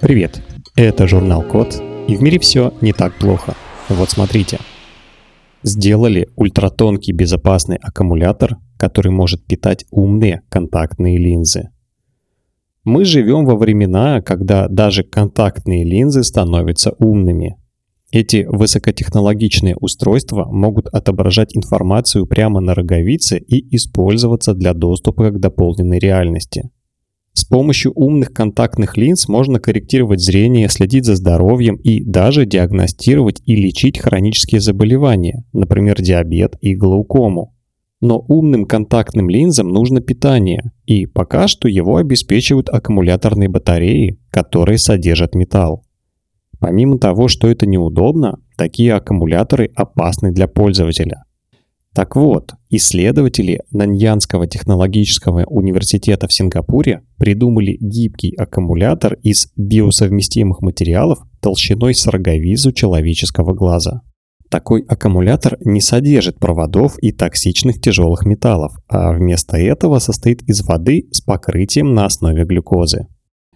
Привет, это журнал Код, и в мире все не так плохо. Вот смотрите. Сделали ультратонкий безопасный аккумулятор, который может питать умные контактные линзы. Мы живем во времена, когда даже контактные линзы становятся умными. Эти высокотехнологичные устройства могут отображать информацию прямо на роговице и использоваться для доступа к дополненной реальности. С помощью умных контактных линз можно корректировать зрение, следить за здоровьем и даже диагностировать и лечить хронические заболевания, например, диабет и глаукому. Но умным контактным линзам нужно питание, и пока что его обеспечивают аккумуляторные батареи, которые содержат металл. Помимо того, что это неудобно, такие аккумуляторы опасны для пользователя. Так вот, исследователи Наньянского технологического университета в Сингапуре придумали гибкий аккумулятор из биосовместимых материалов толщиной с роговизу человеческого глаза. Такой аккумулятор не содержит проводов и токсичных тяжелых металлов, а вместо этого состоит из воды с покрытием на основе глюкозы.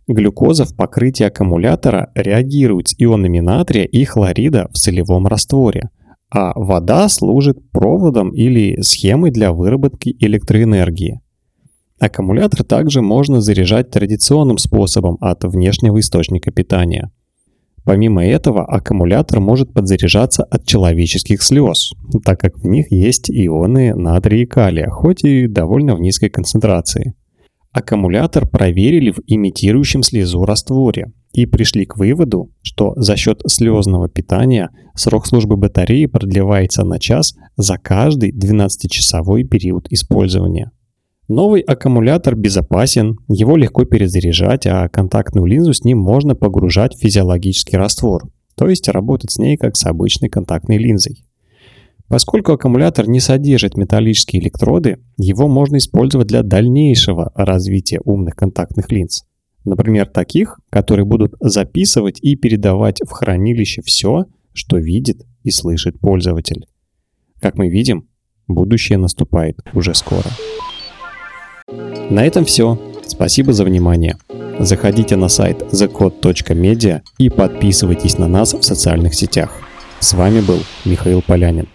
Глюкоза в покрытии аккумулятора реагирует с ионами натрия и хлорида в солевом растворе, а вода служит проводом или схемой для выработки электроэнергии. Аккумулятор также можно заряжать традиционным способом от внешнего источника питания. Помимо этого, аккумулятор может подзаряжаться от человеческих слез, так как в них есть ионы натрия и калия, хоть и довольно в низкой концентрации. Аккумулятор проверили в имитирующем слезу растворе и пришли к выводу, что за счет слезного питания срок службы батареи продлевается на час за каждый 12-часовой период использования. Новый аккумулятор безопасен, его легко перезаряжать, а контактную линзу с ним можно погружать в физиологический раствор, то есть работать с ней как с обычной контактной линзой. Поскольку аккумулятор не содержит металлические электроды, его можно использовать для дальнейшего развития умных контактных линз. Например, таких, которые будут записывать и передавать в хранилище все, что видит и слышит пользователь. Как мы видим, будущее наступает уже скоро. На этом все. Спасибо за внимание. Заходите на сайт thecode.media и подписывайтесь на нас в социальных сетях. С вами был Михаил Полянин.